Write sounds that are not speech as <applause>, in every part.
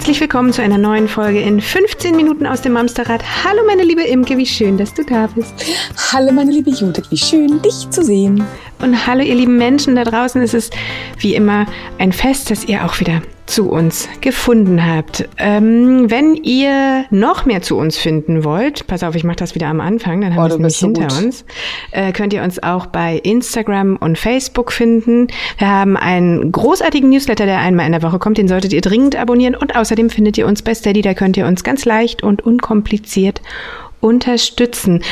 Herzlich willkommen zu einer neuen Folge in 15 Minuten aus dem Mamsterrad. Hallo meine liebe Imke, wie schön, dass du da bist. Hallo meine liebe Judith, wie schön, dich zu sehen. Und hallo ihr lieben Menschen da draußen. Es ist wie immer ein Fest, dass ihr auch wieder zu uns gefunden habt. Ähm, wenn ihr noch mehr zu uns finden wollt, pass auf, ich mache das wieder am Anfang, dann haben oh, wir es nämlich hinter gut. uns, äh, könnt ihr uns auch bei Instagram und Facebook finden. Wir haben einen großartigen Newsletter, der einmal in der Woche kommt, den solltet ihr dringend abonnieren und außerdem findet ihr uns bei Steady, da könnt ihr uns ganz leicht und unkompliziert unterstützen.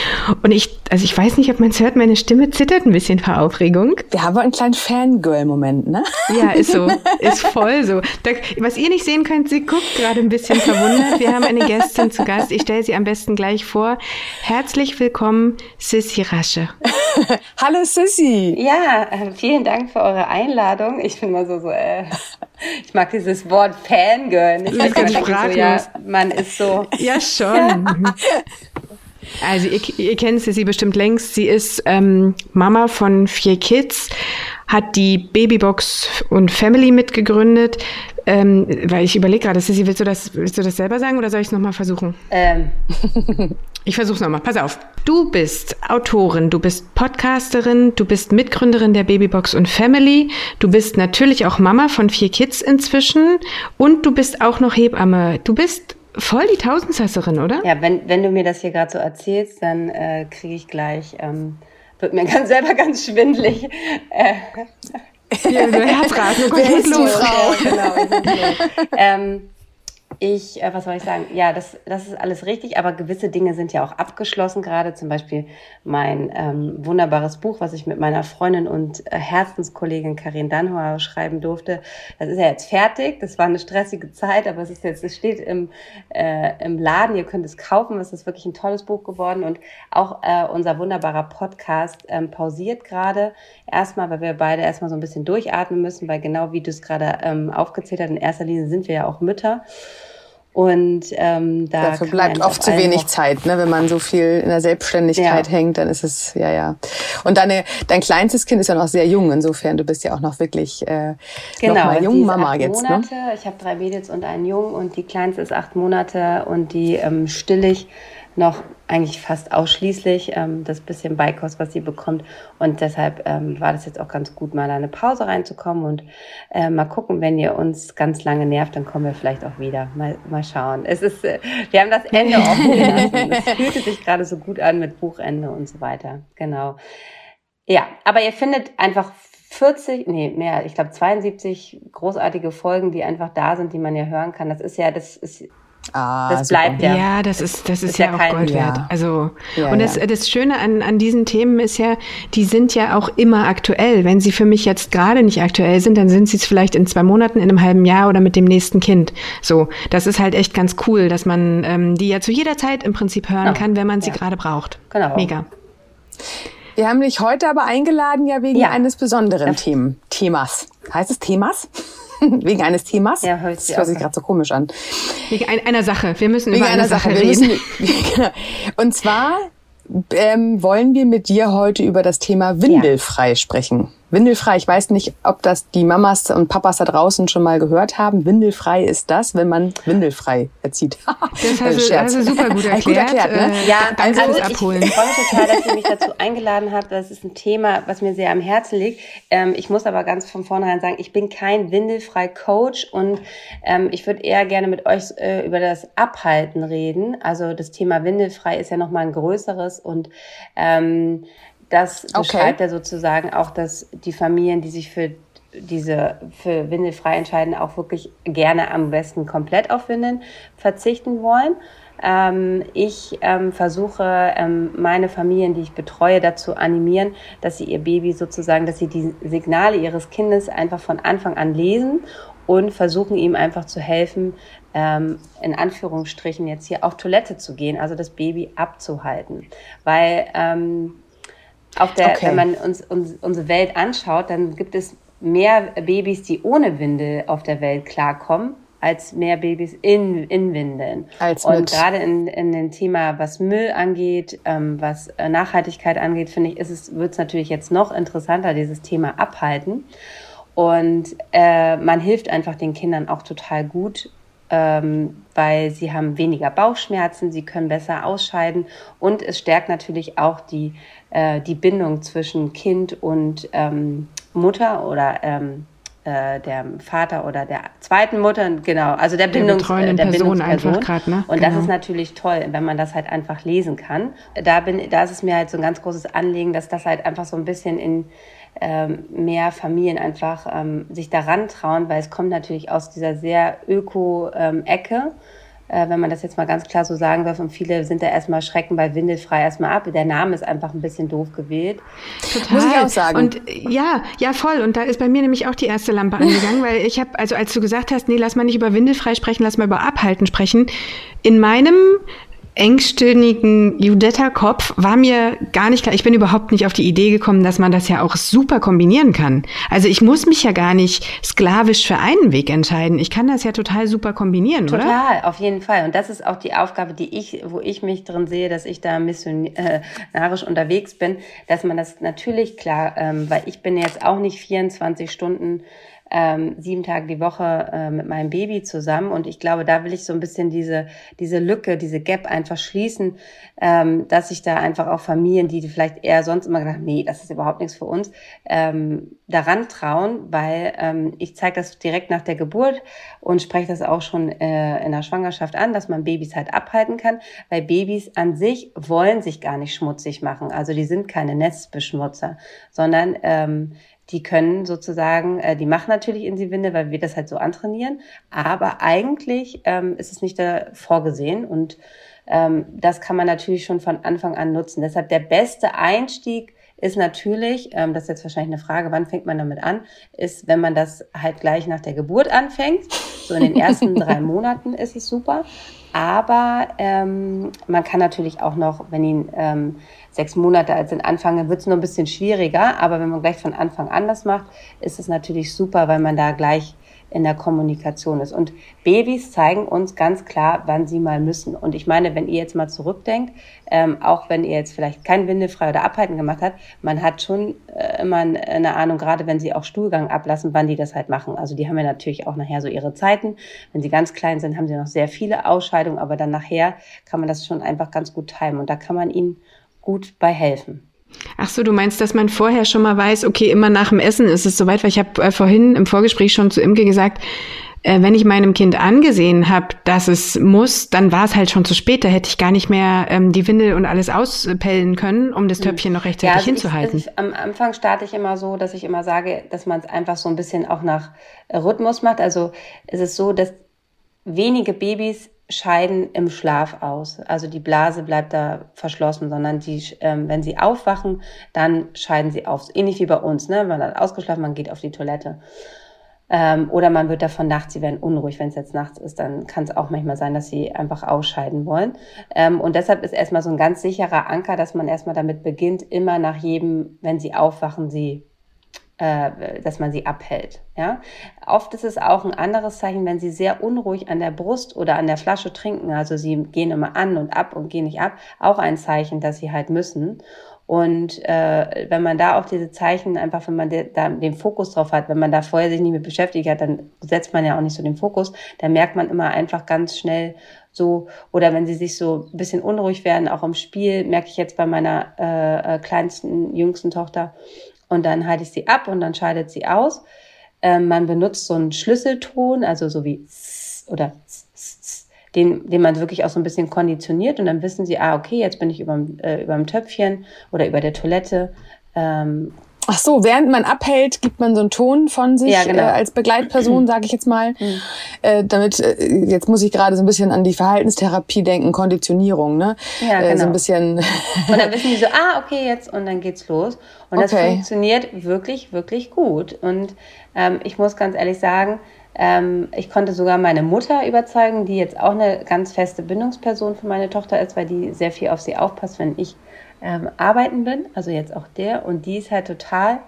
Und ich, also ich weiß nicht, ob man es hört, meine Stimme zittert ein bisschen vor Aufregung. Wir haben einen kleinen Fangirl-Moment, ne? Ja, ist so. <laughs> Ist voll so. Da, was ihr nicht sehen könnt, sie guckt gerade ein bisschen verwundert. Wir haben eine Gästin zu Gast. Ich stelle sie am besten gleich vor. Herzlich willkommen, Sissy Rasche. <laughs> Hallo Sissy. Ja, äh, vielen Dank für eure Einladung. Ich bin mal so, so äh, <laughs> ich mag dieses Wort Fangirl nicht. Ich ganz sprachlos. So, ja, man ist so. <laughs> Ja, schon. Also ihr, ihr kennt sie, sie bestimmt längst. Sie ist ähm, Mama von vier Kids, hat die Babybox und Family mitgegründet. Ähm, weil ich überlege gerade, Sissy, willst du das, willst du das selber sagen oder soll ich es nochmal versuchen? Ähm. <laughs> Ich versuche es nochmal. Pass auf. Du bist Autorin, du bist Podcasterin, du bist Mitgründerin der Babybox und Family, du bist natürlich auch Mama von vier Kids inzwischen und du bist auch noch Hebamme. Du bist voll die Tausendsasserin, oder? Ja, wenn, wenn du mir das hier gerade so erzählst, dann äh, kriege ich gleich, ähm, wird mir <laughs> ganz selber ganz schwindlig. Äh, Herzrasen, <laughs> du kommst los. Frau. genau, <laughs> ähm, ich, äh, was soll ich sagen? Ja, das, das ist alles richtig, aber gewisse Dinge sind ja auch abgeschlossen gerade. Zum Beispiel mein ähm, wunderbares Buch, was ich mit meiner Freundin und äh, Herzenskollegin Karin Danhoa schreiben durfte. Das ist ja jetzt fertig. Das war eine stressige Zeit, aber es ist jetzt, es steht im, äh, im Laden. Ihr könnt es kaufen. Es ist wirklich ein tolles Buch geworden und auch äh, unser wunderbarer Podcast ähm, pausiert gerade erstmal, weil wir beide erstmal so ein bisschen durchatmen müssen, weil genau wie du es gerade ähm, aufgezählt hast, in erster Linie sind wir ja auch Mütter. Und ähm, da dafür bleibt oft zu wenig Zeit, ne? Wenn man so viel in der Selbstständigkeit ja. hängt, dann ist es ja ja. Und deine dein kleinstes Kind ist ja noch sehr jung, insofern du bist ja auch noch wirklich äh, genau, noch mal jung Mama jetzt. Ne? Monate. Ne? Ich habe drei Mädels und einen Jungen und die kleinste ist acht Monate und die ähm, still ich noch eigentlich fast ausschließlich ähm, das bisschen Beikost, was sie bekommt. Und deshalb ähm, war das jetzt auch ganz gut, mal eine Pause reinzukommen und äh, mal gucken, wenn ihr uns ganz lange nervt, dann kommen wir vielleicht auch wieder. Mal, mal schauen. Es ist, äh, wir haben das Ende <laughs> offen gelassen. es fühlte sich gerade so gut an mit Buchende und so weiter. Genau. Ja, aber ihr findet einfach 40, nee, mehr, ich glaube 72 großartige Folgen, die einfach da sind, die man ja hören kann. Das ist ja, das ist Ah, das bleibt ja. Ja, das ist, das ist, ist ja, ja, auch kein, Gold wert. Ja. Also, ja, und das, das Schöne an, an diesen Themen ist ja, die sind ja auch immer aktuell. Wenn sie für mich jetzt gerade nicht aktuell sind, dann sind sie es vielleicht in zwei Monaten, in einem halben Jahr oder mit dem nächsten Kind. So, das ist halt echt ganz cool, dass man ähm, die ja zu jeder Zeit im Prinzip hören kann, wenn man sie gerade braucht. Genau. Mega. Wir haben dich heute aber eingeladen, ja wegen eines besonderen Themen, Themas. Heißt es Themas? <laughs> Wegen eines Themas? Ja, hört sich, das hört sich gerade so komisch an. Wegen einer Sache. Wir müssen Wegen über eine Sache, Sache reden. Müssen, <laughs> und zwar ähm, wollen wir mit dir heute über das Thema Windelfrei ja. sprechen. Windelfrei, ich weiß nicht, ob das die Mamas und Papas da draußen schon mal gehört haben. Windelfrei ist das, wenn man windelfrei erzieht. <laughs> das hast, du, hast du super gut erklärt. Gut erklärt ne? Äh, ja, also ich, abholen. ich freue mich total, dass ihr mich dazu eingeladen habt. Das ist ein Thema, was mir sehr am Herzen liegt. Ähm, ich muss aber ganz von vornherein sagen, ich bin kein windelfrei Coach und ähm, ich würde eher gerne mit euch äh, über das Abhalten reden. Also das Thema windelfrei ist ja nochmal ein größeres und ähm, das beschreibt okay. er sozusagen auch, dass die Familien, die sich für diese für windelfrei entscheiden, auch wirklich gerne am besten komplett auf Windeln verzichten wollen. Ähm, ich ähm, versuche ähm, meine Familien, die ich betreue, dazu animieren, dass sie ihr Baby sozusagen, dass sie die Signale ihres Kindes einfach von Anfang an lesen und versuchen ihm einfach zu helfen, ähm, in Anführungsstrichen jetzt hier auf Toilette zu gehen, also das Baby abzuhalten, weil ähm, auf der, okay. wenn man uns, uns unsere Welt anschaut, dann gibt es mehr Babys, die ohne Windel auf der Welt klarkommen, als mehr Babys in, in Windeln. Als und gerade in, in dem Thema, was Müll angeht, ähm, was äh, Nachhaltigkeit angeht, finde ich, ist es, wird es natürlich jetzt noch interessanter, dieses Thema abhalten. Und äh, man hilft einfach den Kindern auch total gut, ähm, weil sie haben weniger Bauchschmerzen, sie können besser ausscheiden und es stärkt natürlich auch die, äh, die Bindung zwischen Kind und ähm, Mutter oder ähm, äh, der Vater oder der zweiten Mutter, genau, also der, der Bindungs, äh, der Person einfach grad, ne? Und genau. das ist natürlich toll, wenn man das halt einfach lesen kann. Da bin, da ist es mir halt so ein ganz großes Anliegen, dass das halt einfach so ein bisschen in ähm, mehr Familien einfach ähm, sich daran trauen, weil es kommt natürlich aus dieser sehr Öko-Ecke. Ähm, äh, wenn man das jetzt mal ganz klar so sagen darf. Und viele sind da erstmal schrecken bei Windelfrei erstmal ab. Der Name ist einfach ein bisschen doof gewählt. Total. Muss ich auch sagen. Und ja, ja, voll. Und da ist bei mir nämlich auch die erste Lampe <laughs> angegangen, weil ich habe, also als du gesagt hast, nee, lass mal nicht über Windelfrei sprechen, lass mal über Abhalten sprechen. In meinem engstirnigen Judetta-Kopf war mir gar nicht klar. Ich bin überhaupt nicht auf die Idee gekommen, dass man das ja auch super kombinieren kann. Also ich muss mich ja gar nicht sklavisch für einen Weg entscheiden. Ich kann das ja total super kombinieren, total, oder? Total, auf jeden Fall. Und das ist auch die Aufgabe, die ich, wo ich mich drin sehe, dass ich da missionarisch unterwegs bin, dass man das natürlich klar, ähm, weil ich bin jetzt auch nicht 24 Stunden ähm, sieben Tage die Woche äh, mit meinem Baby zusammen. Und ich glaube, da will ich so ein bisschen diese, diese Lücke, diese Gap einfach schließen, ähm, dass sich da einfach auch Familien, die vielleicht eher sonst immer gedacht nee, das ist überhaupt nichts für uns, ähm, daran trauen, weil ähm, ich zeige das direkt nach der Geburt und spreche das auch schon äh, in der Schwangerschaft an, dass man Babys halt abhalten kann, weil Babys an sich wollen sich gar nicht schmutzig machen. Also die sind keine Nestbeschmutzer, sondern ähm, die können sozusagen, äh, die machen natürlich in die Winde, weil wir das halt so antrainieren, aber eigentlich ähm, ist es nicht da vorgesehen und ähm, das kann man natürlich schon von Anfang an nutzen. Deshalb der beste Einstieg ist natürlich, ähm, das ist jetzt wahrscheinlich eine Frage, wann fängt man damit an, ist, wenn man das halt gleich nach der Geburt anfängt. So in den ersten <laughs> drei Monaten ist es super. Aber ähm, man kann natürlich auch noch, wenn ihn ähm, sechs Monate alt sind, anfangen, wird es nur ein bisschen schwieriger. Aber wenn man gleich von Anfang an das macht, ist es natürlich super, weil man da gleich in der Kommunikation ist. Und Babys zeigen uns ganz klar, wann sie mal müssen. Und ich meine, wenn ihr jetzt mal zurückdenkt, ähm, auch wenn ihr jetzt vielleicht kein Windefrei oder Abhalten gemacht habt, man hat schon äh, immer eine Ahnung, gerade wenn sie auch Stuhlgang ablassen, wann die das halt machen. Also die haben ja natürlich auch nachher so ihre Zeiten. Wenn sie ganz klein sind, haben sie noch sehr viele Ausscheidungen, aber dann nachher kann man das schon einfach ganz gut timen. Und da kann man ihnen gut bei helfen. Ach so, du meinst, dass man vorher schon mal weiß, okay, immer nach dem Essen ist es soweit, weil ich habe äh, vorhin im Vorgespräch schon zu Imke gesagt, äh, wenn ich meinem Kind angesehen habe, dass es muss, dann war es halt schon zu spät. Da hätte ich gar nicht mehr ähm, die Windel und alles auspellen können, um das hm. Töpfchen noch rechtzeitig ja, also hinzuhalten. Ich, also ich, am Anfang starte ich immer so, dass ich immer sage, dass man es einfach so ein bisschen auch nach Rhythmus macht. Also es ist so, dass wenige Babys scheiden im Schlaf aus. Also die Blase bleibt da verschlossen, sondern die, ähm, wenn sie aufwachen, dann scheiden sie auf. Ähnlich wie bei uns, ne? Man hat ausgeschlafen, man geht auf die Toilette. Ähm, oder man wird davon nachts, sie werden unruhig, wenn es jetzt nachts ist, dann kann es auch manchmal sein, dass sie einfach ausscheiden wollen. Ähm, und deshalb ist erstmal so ein ganz sicherer Anker, dass man erstmal damit beginnt, immer nach jedem, wenn sie aufwachen, sie äh, dass man sie abhält. Ja? Oft ist es auch ein anderes Zeichen, wenn sie sehr unruhig an der Brust oder an der Flasche trinken, also sie gehen immer an und ab und gehen nicht ab, auch ein Zeichen, dass sie halt müssen. Und äh, wenn man da auch diese Zeichen einfach, wenn man de, da den Fokus drauf hat, wenn man da vorher sich nicht mit beschäftigt hat, dann setzt man ja auch nicht so den Fokus. dann merkt man immer einfach ganz schnell so, oder wenn sie sich so ein bisschen unruhig werden, auch im Spiel, merke ich jetzt bei meiner äh, äh kleinsten, jüngsten Tochter, und dann halte ich sie ab und dann scheidet sie aus. Ähm, man benutzt so einen Schlüsselton, also so wie oder den, den man wirklich auch so ein bisschen konditioniert und dann wissen sie, ah, okay, jetzt bin ich über äh, dem Töpfchen oder über der Toilette ähm, Ach so, während man abhält, gibt man so einen Ton von sich ja, genau. äh, als Begleitperson, <clears throat> sage ich jetzt mal. Mhm. Äh, damit, äh, jetzt muss ich gerade so ein bisschen an die Verhaltenstherapie denken, Konditionierung, ne? Ja, genau. So ein genau. bisschen. und dann wissen die so, ah, okay, jetzt und dann geht's los. Und das okay. funktioniert wirklich, wirklich gut. Und ähm, ich muss ganz ehrlich sagen, ähm, ich konnte sogar meine Mutter überzeugen, die jetzt auch eine ganz feste Bindungsperson für meine Tochter ist, weil die sehr viel auf sie aufpasst, wenn ich ähm, arbeiten bin, also jetzt auch der, und die ist halt total,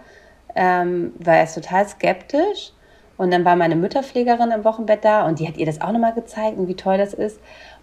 ähm, war erst total skeptisch. Und dann war meine Mütterpflegerin im Wochenbett da und die hat ihr das auch nochmal gezeigt und wie toll das ist.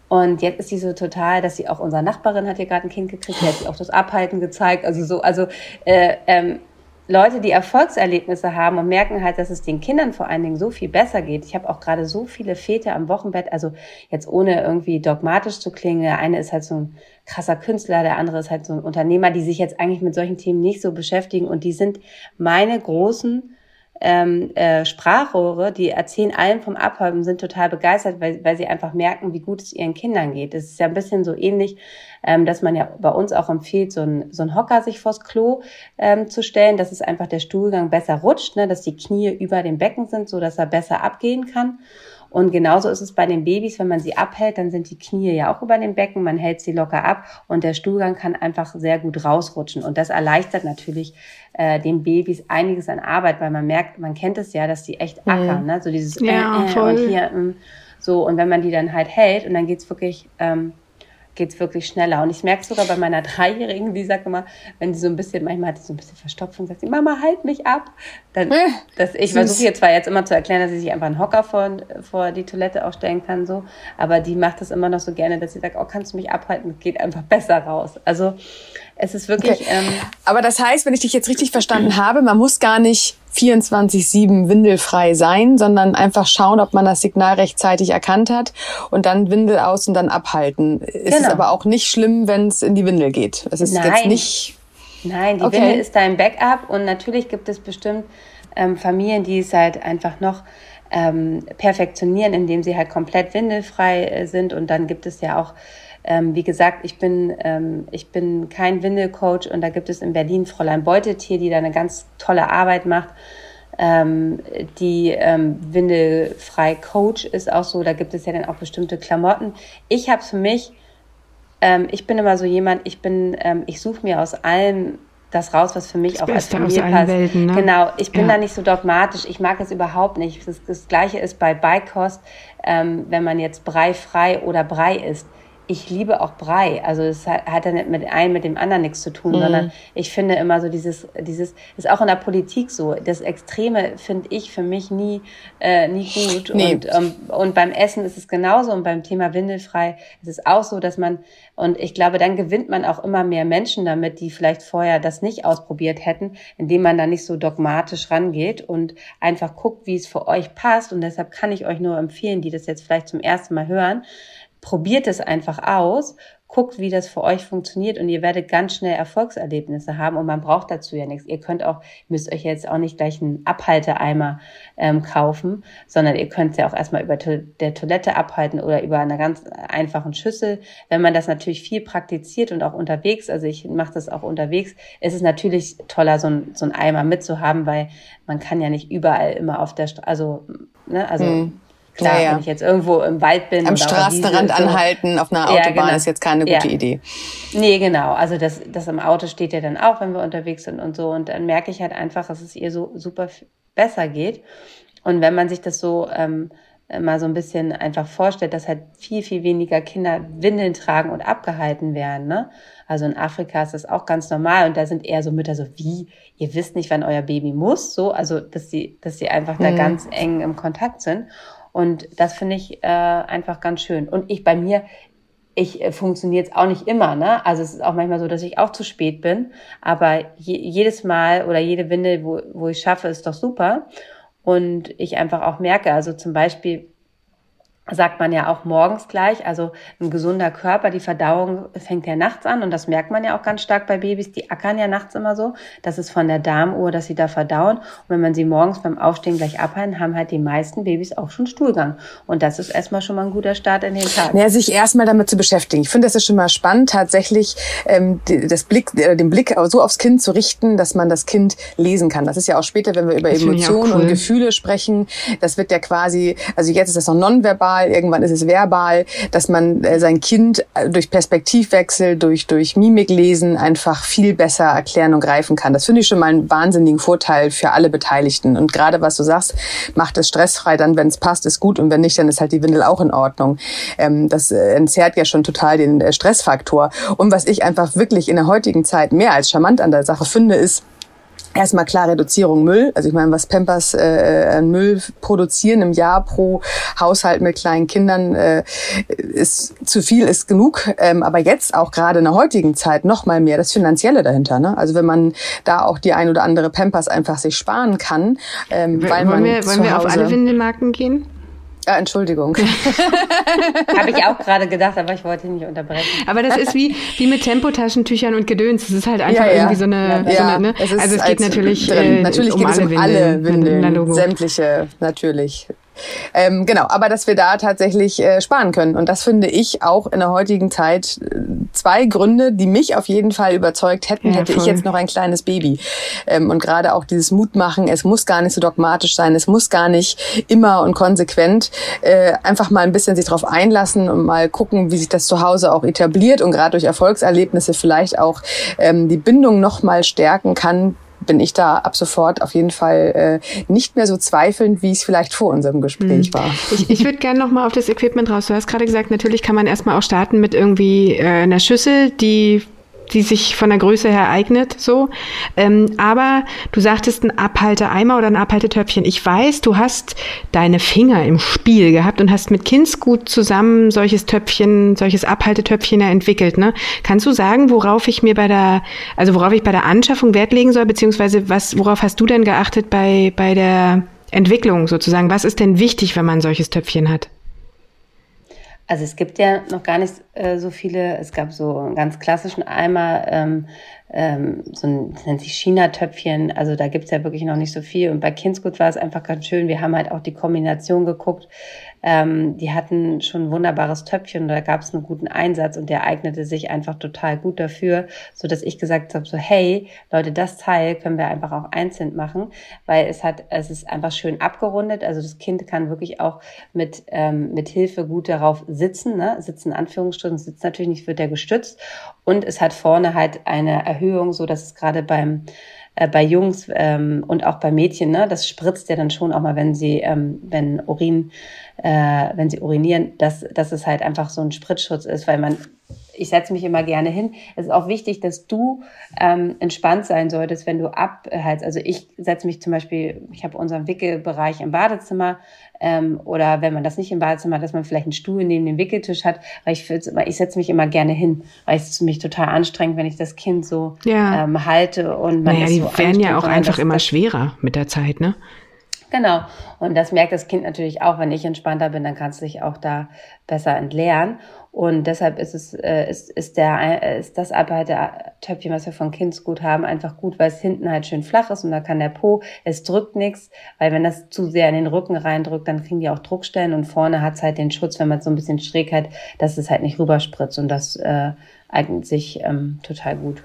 Und jetzt ist sie so total, dass sie auch unsere Nachbarin hat hier gerade ein Kind gekriegt, die hat sie auch das Abhalten gezeigt. Also so, also äh, ähm, Leute, die Erfolgserlebnisse haben und merken halt, dass es den Kindern vor allen Dingen so viel besser geht. Ich habe auch gerade so viele Väter am Wochenbett, also jetzt ohne irgendwie dogmatisch zu klingen. Der eine ist halt so ein krasser Künstler, der andere ist halt so ein Unternehmer, die sich jetzt eigentlich mit solchen Themen nicht so beschäftigen und die sind meine großen ähm, äh, Sprachrohre, die erzählen allen vom Abhäuben, sind total begeistert, weil, weil sie einfach merken, wie gut es ihren Kindern geht. Es ist ja ein bisschen so ähnlich, ähm, dass man ja bei uns auch empfiehlt, so ein, so ein Hocker sich vors Klo ähm, zu stellen, dass es einfach der Stuhlgang besser rutscht, ne, dass die Knie über dem Becken sind, so dass er besser abgehen kann. Und genauso ist es bei den Babys, wenn man sie abhält, dann sind die Knie ja auch über dem Becken, man hält sie locker ab und der Stuhlgang kann einfach sehr gut rausrutschen. Und das erleichtert natürlich äh, den Babys einiges an Arbeit, weil man merkt, man kennt es ja, dass die echt mhm. ackern, ne? so dieses ja, äh, äh, und hier äh, so. Und wenn man die dann halt hält und dann geht's wirklich ähm, geht's wirklich schneller. Und ich merke sogar bei meiner Dreijährigen, die sagt immer, wenn sie so ein bisschen, manchmal hat sie so ein bisschen Verstopfung, sagt sie, Mama, halt mich ab. Dann, äh, dass ich versuche jetzt zwar jetzt immer zu erklären, dass sie sich einfach einen Hocker vor, vor die Toilette auch stellen kann, so, aber die macht das immer noch so gerne, dass sie sagt, oh, kannst du mich abhalten? Das geht einfach besser raus. Also es ist wirklich. Okay. Ähm, aber das heißt, wenn ich dich jetzt richtig verstanden habe, man muss gar nicht 24-7 windelfrei sein, sondern einfach schauen, ob man das Signal rechtzeitig erkannt hat und dann Windel aus und dann abhalten. Genau. Es ist aber auch nicht schlimm, wenn es in die Windel geht. Es ist Nein. jetzt nicht. Nein, die okay. Windel ist dein Backup und natürlich gibt es bestimmt ähm, Familien, die es halt einfach noch ähm, perfektionieren, indem sie halt komplett windelfrei äh, sind und dann gibt es ja auch ähm, wie gesagt, ich bin, ähm, ich bin kein Windelcoach und da gibt es in Berlin Fräulein Beutetier, die da eine ganz tolle Arbeit macht. Ähm, die ähm, Windelfrei Coach ist auch so, da gibt es ja dann auch bestimmte Klamotten. Ich habe für mich, ähm, ich bin immer so jemand, ich bin, ähm, ich suche mir aus allem das raus, was für mich das auch als Familie passt. Welten, ne? Genau, ich bin ja. da nicht so dogmatisch. Ich mag es überhaupt nicht. Das, das Gleiche ist bei Beikost, ähm, wenn man jetzt Brei frei oder Brei isst ich liebe auch Brei. Also es hat, hat ja nicht mit einem mit dem anderen nichts zu tun, mhm. sondern ich finde immer so dieses, dieses, ist auch in der Politik so. Das Extreme finde ich für mich nie, äh, nie gut. Nee. Und, ähm, und beim Essen ist es genauso und beim Thema Windelfrei ist es auch so, dass man, und ich glaube, dann gewinnt man auch immer mehr Menschen damit, die vielleicht vorher das nicht ausprobiert hätten, indem man da nicht so dogmatisch rangeht und einfach guckt, wie es für euch passt. Und deshalb kann ich euch nur empfehlen, die das jetzt vielleicht zum ersten Mal hören, probiert es einfach aus, guckt, wie das für euch funktioniert und ihr werdet ganz schnell Erfolgserlebnisse haben und man braucht dazu ja nichts. Ihr könnt auch, müsst euch jetzt auch nicht gleich einen Abhalteeimer ähm, kaufen, sondern ihr könnt es ja auch erstmal über to der Toilette abhalten oder über einer ganz einfachen Schüssel. Wenn man das natürlich viel praktiziert und auch unterwegs, also ich mache das auch unterwegs, ist es natürlich toller, so ein, so ein Eimer mitzuhaben, weil man kann ja nicht überall immer auf der Straße, also, ne, also mhm Klar, ja, ja. wenn ich jetzt irgendwo im Wald bin. Am Straßenrand anhalten auf einer Autobahn ja, genau. ist jetzt keine gute Idee. Nee, genau. Also das, das im Auto steht ja dann auch, wenn wir unterwegs sind und so. Und dann merke ich halt einfach, dass es ihr so super besser geht. Und wenn man sich das so ähm, mal so ein bisschen einfach vorstellt, dass halt viel, viel weniger Kinder Windeln tragen und abgehalten werden. Ne? Also in Afrika ist das auch ganz normal und da sind eher so Mütter so, wie, ihr wisst nicht, wann euer Baby muss, so, also dass sie, dass sie einfach mhm. da ganz eng im Kontakt sind. Und das finde ich äh, einfach ganz schön. Und ich bei mir, ich äh, funktioniert es auch nicht immer, ne? Also es ist auch manchmal so, dass ich auch zu spät bin. Aber je, jedes Mal oder jede Windel, wo, wo ich schaffe, ist doch super. Und ich einfach auch merke, also zum Beispiel, sagt man ja auch morgens gleich. Also ein gesunder Körper, die Verdauung fängt ja nachts an und das merkt man ja auch ganz stark bei Babys. Die ackern ja nachts immer so. Das ist von der Darmuhr, dass sie da verdauen. Und wenn man sie morgens beim Aufstehen gleich abhalten, haben halt die meisten Babys auch schon Stuhlgang. Und das ist erstmal schon mal ein guter Start in den Tag. Ja, sich erstmal damit zu beschäftigen. Ich finde, das ist schon mal spannend, tatsächlich ähm, das Blick, äh, den Blick so aufs Kind zu richten, dass man das Kind lesen kann. Das ist ja auch später, wenn wir über Emotionen cool. und Gefühle sprechen. Das wird ja quasi, also jetzt ist das noch nonverbal verbal, irgendwann ist es verbal, dass man äh, sein Kind äh, durch Perspektivwechsel, durch, durch Mimiklesen einfach viel besser erklären und greifen kann. Das finde ich schon mal einen wahnsinnigen Vorteil für alle Beteiligten. Und gerade was du sagst, macht es stressfrei, dann wenn es passt, ist gut und wenn nicht, dann ist halt die Windel auch in Ordnung. Ähm, das äh, entzerrt ja schon total den äh, Stressfaktor. Und was ich einfach wirklich in der heutigen Zeit mehr als charmant an der Sache finde, ist, Erstmal klar Reduzierung Müll. Also ich meine, was Pampers äh, an Müll produzieren im Jahr pro Haushalt mit kleinen Kindern äh, ist zu viel, ist genug. Ähm, aber jetzt auch gerade in der heutigen Zeit noch mal mehr das Finanzielle dahinter. Ne? Also wenn man da auch die ein oder andere Pampers einfach sich sparen kann, ähm, weil wollen man wir, wollen wir auf alle Windelmarken gehen? Ah, Entschuldigung. <laughs> <laughs> Habe ich auch gerade gedacht, aber ich wollte nicht unterbrechen. Aber das ist wie, wie mit Tempotaschentüchern und Gedöns. Das ist halt einfach ja, ja. irgendwie so eine, ja, so eine ne? es also es geht natürlich, äh, natürlich um geht es um Windeln, alle Windeln, sämtliche natürlich. Ähm, genau, aber dass wir da tatsächlich äh, sparen können. Und das finde ich auch in der heutigen Zeit äh, zwei Gründe, die mich auf jeden Fall überzeugt hätten, ja, hätte voll. ich jetzt noch ein kleines Baby. Ähm, und gerade auch dieses Mutmachen, es muss gar nicht so dogmatisch sein, es muss gar nicht immer und konsequent äh, einfach mal ein bisschen sich darauf einlassen und mal gucken, wie sich das zu Hause auch etabliert und gerade durch Erfolgserlebnisse vielleicht auch ähm, die Bindung noch mal stärken kann bin ich da ab sofort auf jeden Fall äh, nicht mehr so zweifelnd, wie es vielleicht vor unserem Gespräch mhm. war. Ich, ich würde gerne nochmal auf das Equipment raus. Du hast gerade gesagt, natürlich kann man erstmal auch starten mit irgendwie äh, einer Schüssel, die die sich von der Größe her eignet, so. Ähm, aber du sagtest ein Abhalteeimer oder ein Abhaltetöpfchen. Ich weiß, du hast deine Finger im Spiel gehabt und hast mit Kindsgut zusammen solches Töpfchen, solches Abhaltetöpfchen entwickelt, ne? Kannst du sagen, worauf ich mir bei der, also worauf ich bei der Anschaffung Wert legen soll, beziehungsweise was, worauf hast du denn geachtet bei, bei der Entwicklung sozusagen? Was ist denn wichtig, wenn man solches Töpfchen hat? Also es gibt ja noch gar nicht äh, so viele. Es gab so einen ganz klassischen Eimer, ähm, ähm, so ein, das nennt sich China-Töpfchen. Also da gibt's ja wirklich noch nicht so viel. Und bei Kindsgut war es einfach ganz schön. Wir haben halt auch die Kombination geguckt. Ähm, die hatten schon ein wunderbares Töpfchen und da gab es einen guten Einsatz und der eignete sich einfach total gut dafür, so dass ich gesagt habe, so hey, Leute, das Teil können wir einfach auch einzeln machen, weil es hat, es ist einfach schön abgerundet. Also das Kind kann wirklich auch mit, ähm, mit Hilfe gut darauf sitzen, ne? sitzen Anführungsstrichen, sitzt natürlich nicht, wird er gestützt und es hat vorne halt eine Erhöhung, so dass es gerade beim äh, bei Jungs ähm, und auch bei Mädchen, ne, das spritzt ja dann schon auch mal, wenn sie, ähm, wenn Urin, äh, wenn sie urinieren, dass, dass es halt einfach so ein Spritzschutz ist, weil man ich setze mich immer gerne hin. Es ist auch wichtig, dass du ähm, entspannt sein solltest, wenn du abhältst. Also ich setze mich zum Beispiel, ich habe unseren Wickelbereich im Badezimmer ähm, oder wenn man das nicht im Badezimmer hat, dass man vielleicht einen Stuhl neben dem Wickeltisch hat, weil ich, ich setze mich immer gerne hin, weil es mich total anstrengend, wenn ich das Kind so ja. ähm, halte und man naja, die so werden ja auch einfach immer schwerer mit der Zeit, ne? Genau. Und das merkt das Kind natürlich auch, wenn ich entspannter bin, dann kannst du dich auch da besser entleeren. Und deshalb ist es, äh, ist, ist der, äh, ist das Abhaltetöpfchen, was wir von Kindsgut haben, einfach gut, weil es hinten halt schön flach ist und da kann der Po, es drückt nichts, weil wenn das zu sehr in den Rücken reindrückt, dann kriegen die auch Druckstellen und vorne hat es halt den Schutz, wenn man so ein bisschen schräg hat, dass es halt nicht rüberspritzt und das äh, eignet sich ähm, total gut.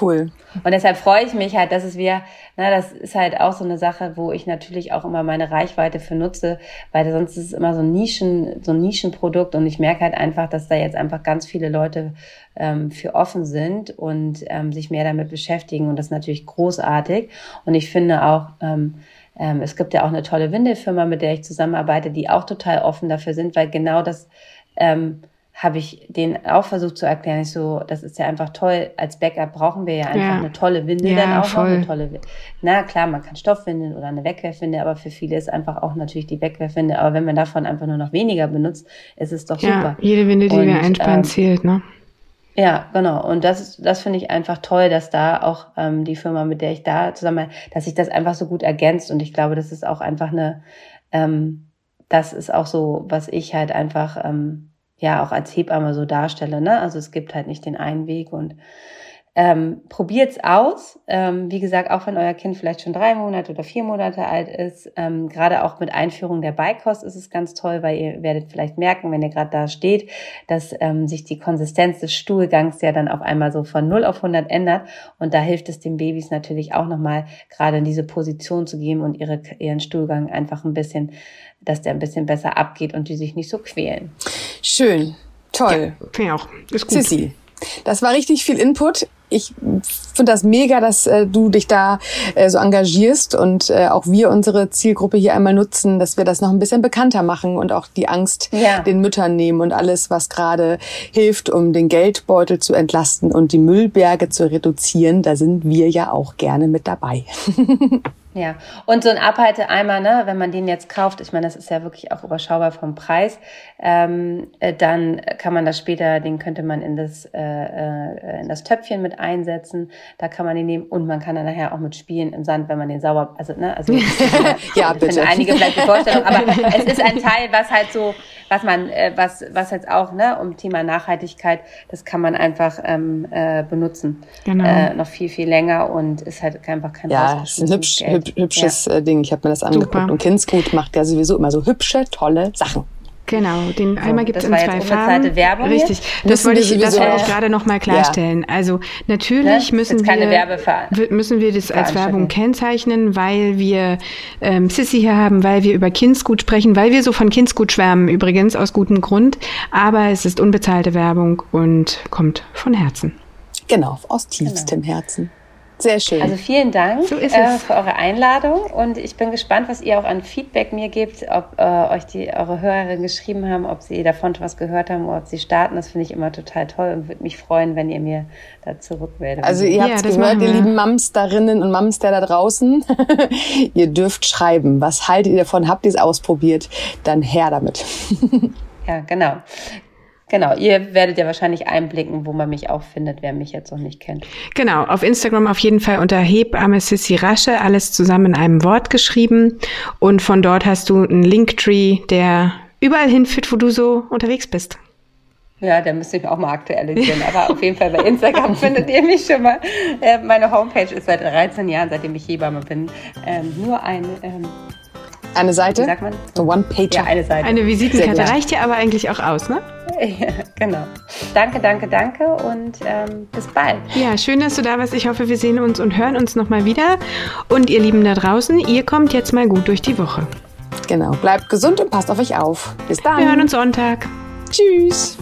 Cool. Und deshalb freue ich mich halt, dass es wir, na, das ist halt auch so eine Sache, wo ich natürlich auch immer meine Reichweite für nutze, weil sonst ist es immer so ein Nischen, so ein Nischenprodukt und ich merke halt einfach, dass da jetzt einfach ganz viele Leute ähm, für offen sind und ähm, sich mehr damit beschäftigen und das ist natürlich großartig. Und ich finde auch, ähm, ähm, es gibt ja auch eine tolle Windelfirma, mit der ich zusammenarbeite, die auch total offen dafür sind, weil genau das ähm, habe ich den auch versucht zu erklären. Ich so, das ist ja einfach toll. Als Backup brauchen wir ja einfach ja. eine tolle Windel ja, dann auch voll. noch eine tolle. Windel. Na klar, man kann Stoffwindeln oder eine Wegwerfwindel, aber für viele ist einfach auch natürlich die Wegwerfwindel. Aber wenn man davon einfach nur noch weniger benutzt, ist es doch ja, super. Jede Windel, die Und, wir einsparen, ähm, zählt, ne? Ja, genau. Und das ist, das finde ich einfach toll, dass da auch ähm, die Firma, mit der ich da zusammen, dass sich das einfach so gut ergänzt. Und ich glaube, das ist auch einfach eine, ähm, das ist auch so, was ich halt einfach ähm, ja auch als Hebamme so darstelle. Ne? Also es gibt halt nicht den einen Weg und ähm, probiert's aus. Ähm, wie gesagt, auch wenn euer Kind vielleicht schon drei Monate oder vier Monate alt ist, ähm, gerade auch mit Einführung der Beikost ist es ganz toll, weil ihr werdet vielleicht merken, wenn ihr gerade da steht, dass ähm, sich die Konsistenz des Stuhlgangs ja dann auf einmal so von 0 auf 100 ändert. Und da hilft es den Babys natürlich auch nochmal gerade in diese Position zu geben und ihre, ihren Stuhlgang einfach ein bisschen, dass der ein bisschen besser abgeht und die sich nicht so quälen. Schön. Toll. Ja, auch. Ist gut. Sissi, das war richtig viel Input ich finde das mega, dass äh, du dich da äh, so engagierst und äh, auch wir unsere Zielgruppe hier einmal nutzen, dass wir das noch ein bisschen bekannter machen und auch die Angst ja. den Müttern nehmen und alles, was gerade hilft, um den Geldbeutel zu entlasten und die Müllberge zu reduzieren. Da sind wir ja auch gerne mit dabei. <laughs> Ja, und so ein Abhalteeimer, ne, wenn man den jetzt kauft, ich meine, das ist ja wirklich auch überschaubar vom Preis, ähm, äh, dann kann man das später, den könnte man in das, äh, äh, in das Töpfchen mit einsetzen, da kann man den nehmen und man kann dann nachher auch mit spielen im Sand, wenn man den sauber, also, ne, also, <laughs> ja, bitte. einige vielleicht die Vorstellung, aber es ist ein Teil, was halt so, was man, äh, was, was jetzt auch, ne, um Thema Nachhaltigkeit, das kann man einfach ähm, äh, benutzen, genau. äh, noch viel, viel länger und ist halt einfach kein Ja, ist ein hübsch, hübsch hübsches ja. Äh, Ding. Ich habe mir das angeguckt. Super. Und Kindsgut macht ja sowieso immer so hübsche, tolle Sachen. Genau, den so, Eimer gibt es in zwei Farben. Werbung Richtig, das wollte ich, das wollte ich gerade noch mal klarstellen. Ja. Also natürlich ne? müssen wir müssen wir das als Werbung kennzeichnen, weil wir ähm, Sissy hier haben, weil wir über Kindsgut sprechen, weil wir so von Kindsgut schwärmen übrigens aus gutem Grund. Aber es ist unbezahlte Werbung und kommt von Herzen. Genau, aus tiefstem genau. Herzen. Sehr schön. Also vielen Dank so äh, für eure Einladung und ich bin gespannt, was ihr auch an Feedback mir gebt, ob äh, euch die eure Hörerinnen geschrieben haben, ob sie davon was gehört haben oder ob sie starten. Das finde ich immer total toll und würde mich freuen, wenn ihr mir da zurückmeldet. Also ihr habt ja, gehört, ihr lieben Mamsterinnen und Mamster da draußen, <laughs> ihr dürft schreiben. Was haltet ihr davon? Habt ihr es ausprobiert? Dann her damit. <laughs> ja, genau. Genau, ihr werdet ja wahrscheinlich einblicken, wo man mich auch findet, wer mich jetzt noch nicht kennt. Genau, auf Instagram auf jeden Fall unter Hebamme Sissy Rasche, alles zusammen in einem Wort geschrieben. Und von dort hast du einen Linktree, der überall hinführt, wo du so unterwegs bist. Ja, da müsste ich auch mal aktualisieren. Aber auf jeden Fall bei Instagram <laughs> findet ihr mich schon mal. Äh, meine Homepage ist seit 13 Jahren, seitdem ich Hebamme bin, ähm, nur ein ähm, eine Seite? Wie sagt man? So One-Page. Ja, eine Seite. Eine Visitenkarte reicht ja aber eigentlich auch aus, ne? Ja, <laughs> genau. Danke, danke, danke und ähm, bis bald. Ja, schön, dass du da warst. Ich hoffe, wir sehen uns und hören uns nochmal wieder. Und ihr Lieben da draußen, ihr kommt jetzt mal gut durch die Woche. Genau. Bleibt gesund und passt auf euch auf. Bis dann. Wir hören uns Sonntag. Tschüss.